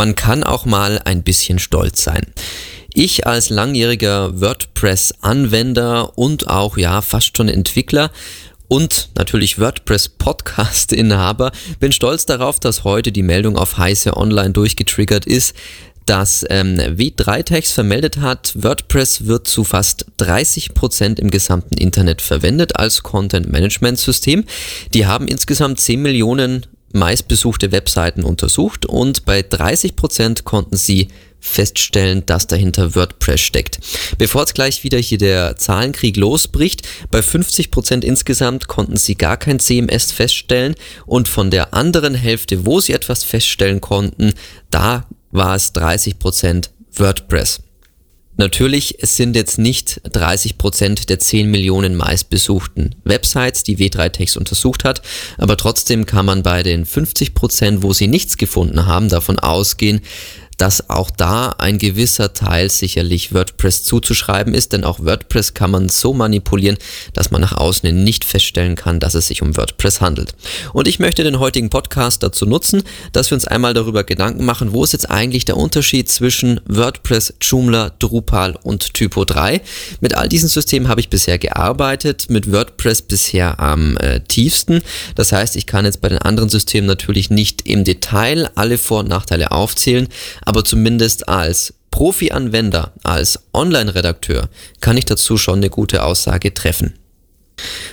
man kann auch mal ein bisschen stolz sein. Ich als langjähriger WordPress-Anwender und auch ja fast schon Entwickler und natürlich WordPress-Podcast-Inhaber bin stolz darauf, dass heute die Meldung auf Heiße Online durchgetriggert ist, dass ähm, W3Text vermeldet hat, WordPress wird zu fast 30 Prozent im gesamten Internet verwendet als Content-Management-System. Die haben insgesamt 10 Millionen meistbesuchte Webseiten untersucht und bei 30 Prozent konnten sie feststellen, dass dahinter WordPress steckt. Bevor jetzt gleich wieder hier der Zahlenkrieg losbricht, bei 50 Prozent insgesamt konnten sie gar kein CMS feststellen und von der anderen Hälfte, wo sie etwas feststellen konnten, da war es 30 Prozent WordPress. Natürlich, es sind jetzt nicht 30 Prozent der 10 Millionen meistbesuchten Websites, die W3Text untersucht hat, aber trotzdem kann man bei den 50%, Prozent, wo sie nichts gefunden haben, davon ausgehen, dass auch da ein gewisser Teil sicherlich WordPress zuzuschreiben ist, denn auch WordPress kann man so manipulieren, dass man nach außen nicht feststellen kann, dass es sich um WordPress handelt. Und ich möchte den heutigen Podcast dazu nutzen, dass wir uns einmal darüber Gedanken machen, wo ist jetzt eigentlich der Unterschied zwischen WordPress, Joomla, Drupal und Typo 3. Mit all diesen Systemen habe ich bisher gearbeitet, mit WordPress bisher am äh, tiefsten. Das heißt, ich kann jetzt bei den anderen Systemen natürlich nicht im Detail alle Vor- und Nachteile aufzählen, aber zumindest als Profi-Anwender, als Online-Redakteur kann ich dazu schon eine gute Aussage treffen.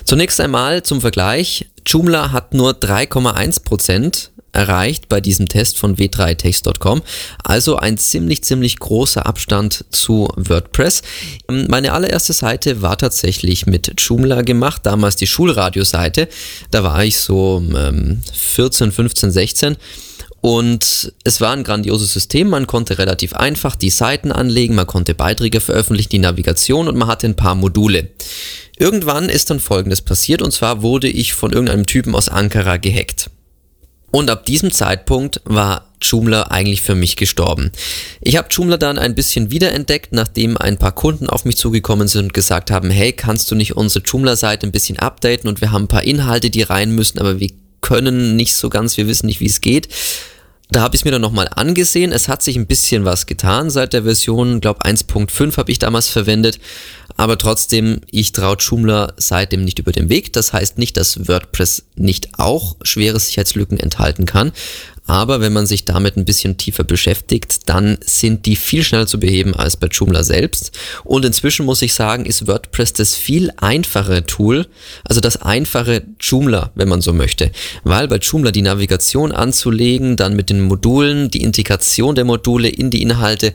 Zunächst einmal zum Vergleich. Joomla hat nur 3,1% erreicht bei diesem Test von w3text.com. Also ein ziemlich, ziemlich großer Abstand zu WordPress. Meine allererste Seite war tatsächlich mit Joomla gemacht, damals die Schulradioseite. Da war ich so ähm, 14, 15, 16 und es war ein grandioses System, man konnte relativ einfach die Seiten anlegen, man konnte Beiträge veröffentlichen, die Navigation und man hatte ein paar Module. Irgendwann ist dann folgendes passiert und zwar wurde ich von irgendeinem Typen aus Ankara gehackt. Und ab diesem Zeitpunkt war Joomla eigentlich für mich gestorben. Ich habe Joomla dann ein bisschen wiederentdeckt, nachdem ein paar Kunden auf mich zugekommen sind und gesagt haben, hey, kannst du nicht unsere Joomla-Seite ein bisschen updaten und wir haben ein paar Inhalte, die rein müssen, aber wir können nicht so ganz, wir wissen nicht, wie es geht. Da habe ich es mir dann nochmal angesehen. Es hat sich ein bisschen was getan seit der Version, glaube 1.5 habe ich damals verwendet. Aber trotzdem, ich traue Joomla seitdem nicht über den Weg. Das heißt nicht, dass WordPress nicht auch schwere Sicherheitslücken enthalten kann. Aber wenn man sich damit ein bisschen tiefer beschäftigt, dann sind die viel schneller zu beheben als bei Joomla selbst. Und inzwischen muss ich sagen, ist WordPress das viel einfachere Tool, also das einfache Joomla, wenn man so möchte. Weil bei Joomla die Navigation anzulegen, dann mit den Modulen, die Integration der Module in die Inhalte,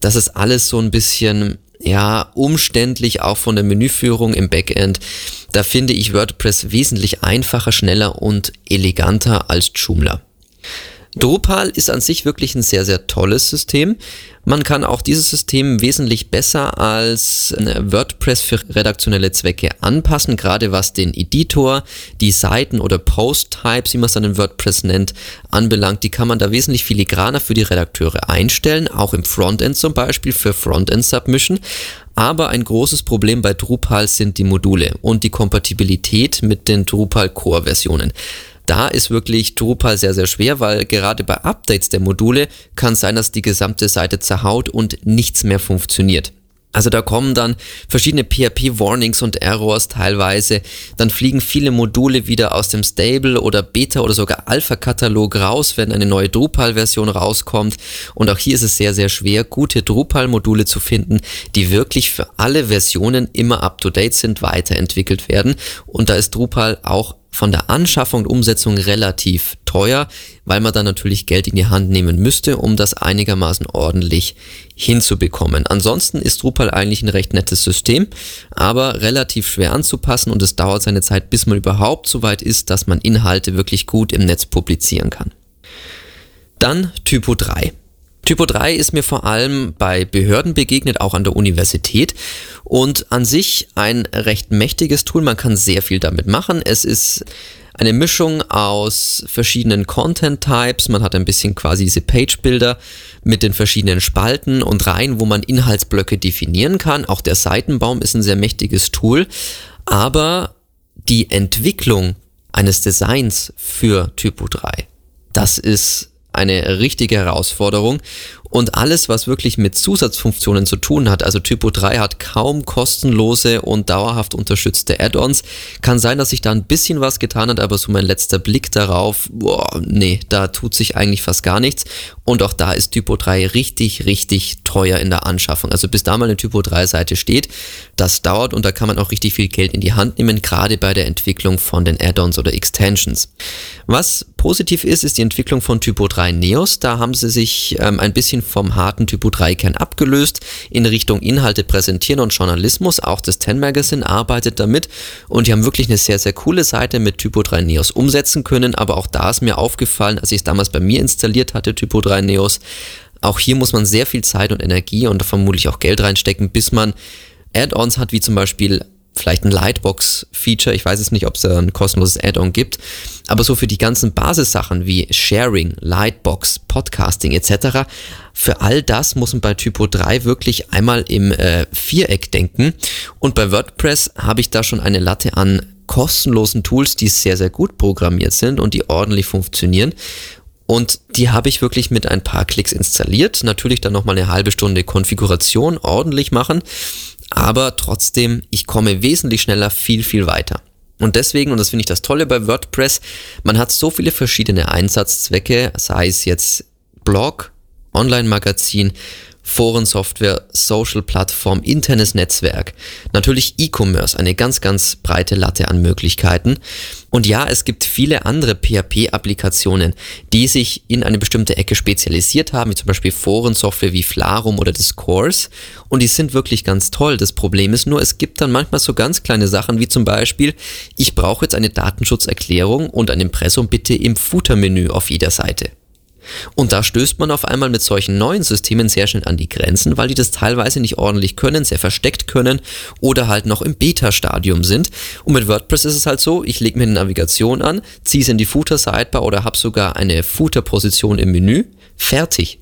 das ist alles so ein bisschen ja, umständlich auch von der Menüführung im Backend. Da finde ich WordPress wesentlich einfacher, schneller und eleganter als Joomla. Drupal ist an sich wirklich ein sehr, sehr tolles System. Man kann auch dieses System wesentlich besser als WordPress für redaktionelle Zwecke anpassen, gerade was den Editor, die Seiten oder Post-Types, wie man es dann in WordPress nennt, anbelangt. Die kann man da wesentlich filigraner für die Redakteure einstellen, auch im Frontend zum Beispiel für Frontend-Submission. Aber ein großes Problem bei Drupal sind die Module und die Kompatibilität mit den Drupal Core-Versionen. Da ist wirklich Drupal sehr, sehr schwer, weil gerade bei Updates der Module kann sein, dass die gesamte Seite zerhaut und nichts mehr funktioniert. Also da kommen dann verschiedene PHP-Warnings und Errors teilweise. Dann fliegen viele Module wieder aus dem Stable oder Beta oder sogar Alpha-Katalog raus, wenn eine neue Drupal-Version rauskommt. Und auch hier ist es sehr, sehr schwer, gute Drupal-Module zu finden, die wirklich für alle Versionen immer up-to-date sind, weiterentwickelt werden. Und da ist Drupal auch von der Anschaffung und Umsetzung relativ teuer, weil man dann natürlich Geld in die Hand nehmen müsste, um das einigermaßen ordentlich hinzubekommen. Ansonsten ist Drupal eigentlich ein recht nettes System, aber relativ schwer anzupassen und es dauert seine Zeit, bis man überhaupt so weit ist, dass man Inhalte wirklich gut im Netz publizieren kann. Dann Typo 3. Typo 3 ist mir vor allem bei Behörden begegnet, auch an der Universität und an sich ein recht mächtiges Tool. Man kann sehr viel damit machen. Es ist eine Mischung aus verschiedenen Content-Types. Man hat ein bisschen quasi diese Page-Builder mit den verschiedenen Spalten und Reihen, wo man Inhaltsblöcke definieren kann. Auch der Seitenbaum ist ein sehr mächtiges Tool. Aber die Entwicklung eines Designs für Typo 3, das ist eine richtige Herausforderung. Und alles, was wirklich mit Zusatzfunktionen zu tun hat, also Typo 3 hat kaum kostenlose und dauerhaft unterstützte Add-ons. Kann sein, dass sich da ein bisschen was getan hat, aber so mein letzter Blick darauf, boah, nee, da tut sich eigentlich fast gar nichts. Und auch da ist Typo 3 richtig, richtig teuer in der Anschaffung. Also bis da mal eine Typo 3 Seite steht, das dauert und da kann man auch richtig viel Geld in die Hand nehmen, gerade bei der Entwicklung von den Add-ons oder Extensions. Was positiv ist, ist die Entwicklung von Typo 3 Neos. Da haben sie sich ähm, ein bisschen vom harten Typo 3 Kern abgelöst in Richtung Inhalte präsentieren und Journalismus. Auch das 10 Magazine arbeitet damit und die haben wirklich eine sehr, sehr coole Seite mit Typo 3 Neos umsetzen können. Aber auch da ist mir aufgefallen, als ich es damals bei mir installiert hatte, Typo 3 Neos, auch hier muss man sehr viel Zeit und Energie und vermutlich auch Geld reinstecken, bis man Add-ons hat, wie zum Beispiel vielleicht ein Lightbox-Feature. Ich weiß es nicht, ob es ein kostenloses Add-on gibt. Aber so für die ganzen Basissachen wie Sharing, Lightbox, Podcasting etc., für all das muss man bei Typo 3 wirklich einmal im äh, Viereck denken. Und bei WordPress habe ich da schon eine Latte an kostenlosen Tools, die sehr, sehr gut programmiert sind und die ordentlich funktionieren. Und die habe ich wirklich mit ein paar Klicks installiert. Natürlich dann nochmal eine halbe Stunde Konfiguration ordentlich machen aber trotzdem, ich komme wesentlich schneller viel, viel weiter. Und deswegen, und das finde ich das Tolle bei WordPress, man hat so viele verschiedene Einsatzzwecke, sei es jetzt Blog, Online-Magazin, Forensoftware, Social-Plattform, internes Netzwerk. Natürlich E-Commerce, eine ganz, ganz breite Latte an Möglichkeiten. Und ja, es gibt viele andere PHP-Applikationen, die sich in eine bestimmte Ecke spezialisiert haben, wie zum Beispiel Forensoftware wie Flarum oder Discourse. Und die sind wirklich ganz toll. Das Problem ist nur, es gibt dann manchmal so ganz kleine Sachen, wie zum Beispiel, ich brauche jetzt eine Datenschutzerklärung und ein Impressum bitte im Footer-Menü auf jeder Seite. Und da stößt man auf einmal mit solchen neuen Systemen sehr schnell an die Grenzen, weil die das teilweise nicht ordentlich können, sehr versteckt können oder halt noch im Beta-Stadium sind. Und mit WordPress ist es halt so, ich lege mir eine Navigation an, ziehe es in die Footer-Sidebar oder habe sogar eine Footer-Position im Menü. Fertig.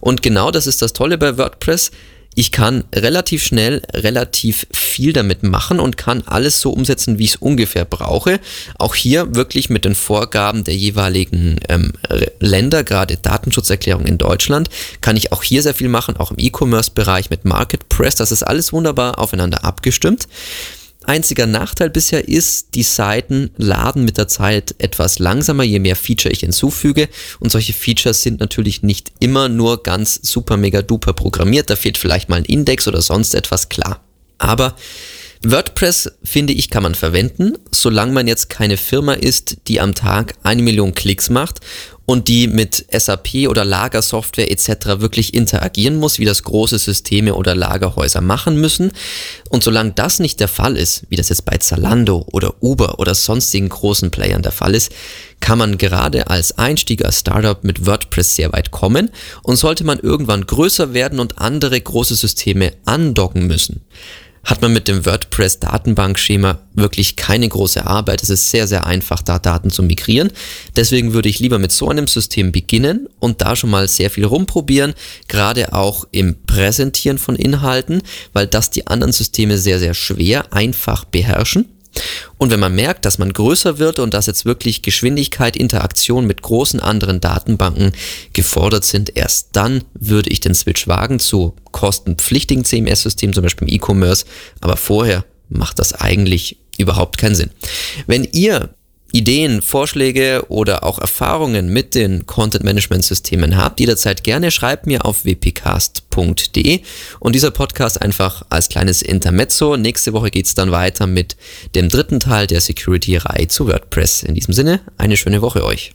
Und genau das ist das Tolle bei WordPress ich kann relativ schnell relativ viel damit machen und kann alles so umsetzen, wie ich es ungefähr brauche. Auch hier wirklich mit den Vorgaben der jeweiligen ähm, Länder, gerade Datenschutzerklärung in Deutschland, kann ich auch hier sehr viel machen, auch im E-Commerce-Bereich mit MarketPress. Das ist alles wunderbar aufeinander abgestimmt. Einziger Nachteil bisher ist, die Seiten laden mit der Zeit etwas langsamer, je mehr Feature ich hinzufüge. Und solche Features sind natürlich nicht immer nur ganz super mega duper programmiert. Da fehlt vielleicht mal ein Index oder sonst etwas klar. Aber WordPress, finde ich, kann man verwenden, solange man jetzt keine Firma ist, die am Tag eine Million Klicks macht und die mit SAP oder Lagersoftware etc. wirklich interagieren muss, wie das große Systeme oder Lagerhäuser machen müssen. Und solange das nicht der Fall ist, wie das jetzt bei Zalando oder Uber oder sonstigen großen Playern der Fall ist, kann man gerade als Einstieger Startup mit WordPress sehr weit kommen und sollte man irgendwann größer werden und andere große Systeme andocken müssen, hat man mit dem WordPress-Datenbankschema wirklich keine große Arbeit. Es ist sehr, sehr einfach, da Daten zu migrieren. Deswegen würde ich lieber mit so einem System beginnen und da schon mal sehr viel rumprobieren, gerade auch im Präsentieren von Inhalten, weil das die anderen Systeme sehr, sehr schwer einfach beherrschen. Und wenn man merkt, dass man größer wird und dass jetzt wirklich Geschwindigkeit, Interaktion mit großen anderen Datenbanken gefordert sind, erst dann würde ich den Switch wagen zu kostenpflichtigen CMS-Systemen, zum Beispiel im E-Commerce. Aber vorher macht das eigentlich überhaupt keinen Sinn. Wenn ihr Ideen, Vorschläge oder auch Erfahrungen mit den Content Management Systemen habt, jederzeit gerne schreibt mir auf wpcast.de und dieser Podcast einfach als kleines Intermezzo. Nächste Woche geht's dann weiter mit dem dritten Teil der Security-Reihe zu WordPress. In diesem Sinne, eine schöne Woche euch.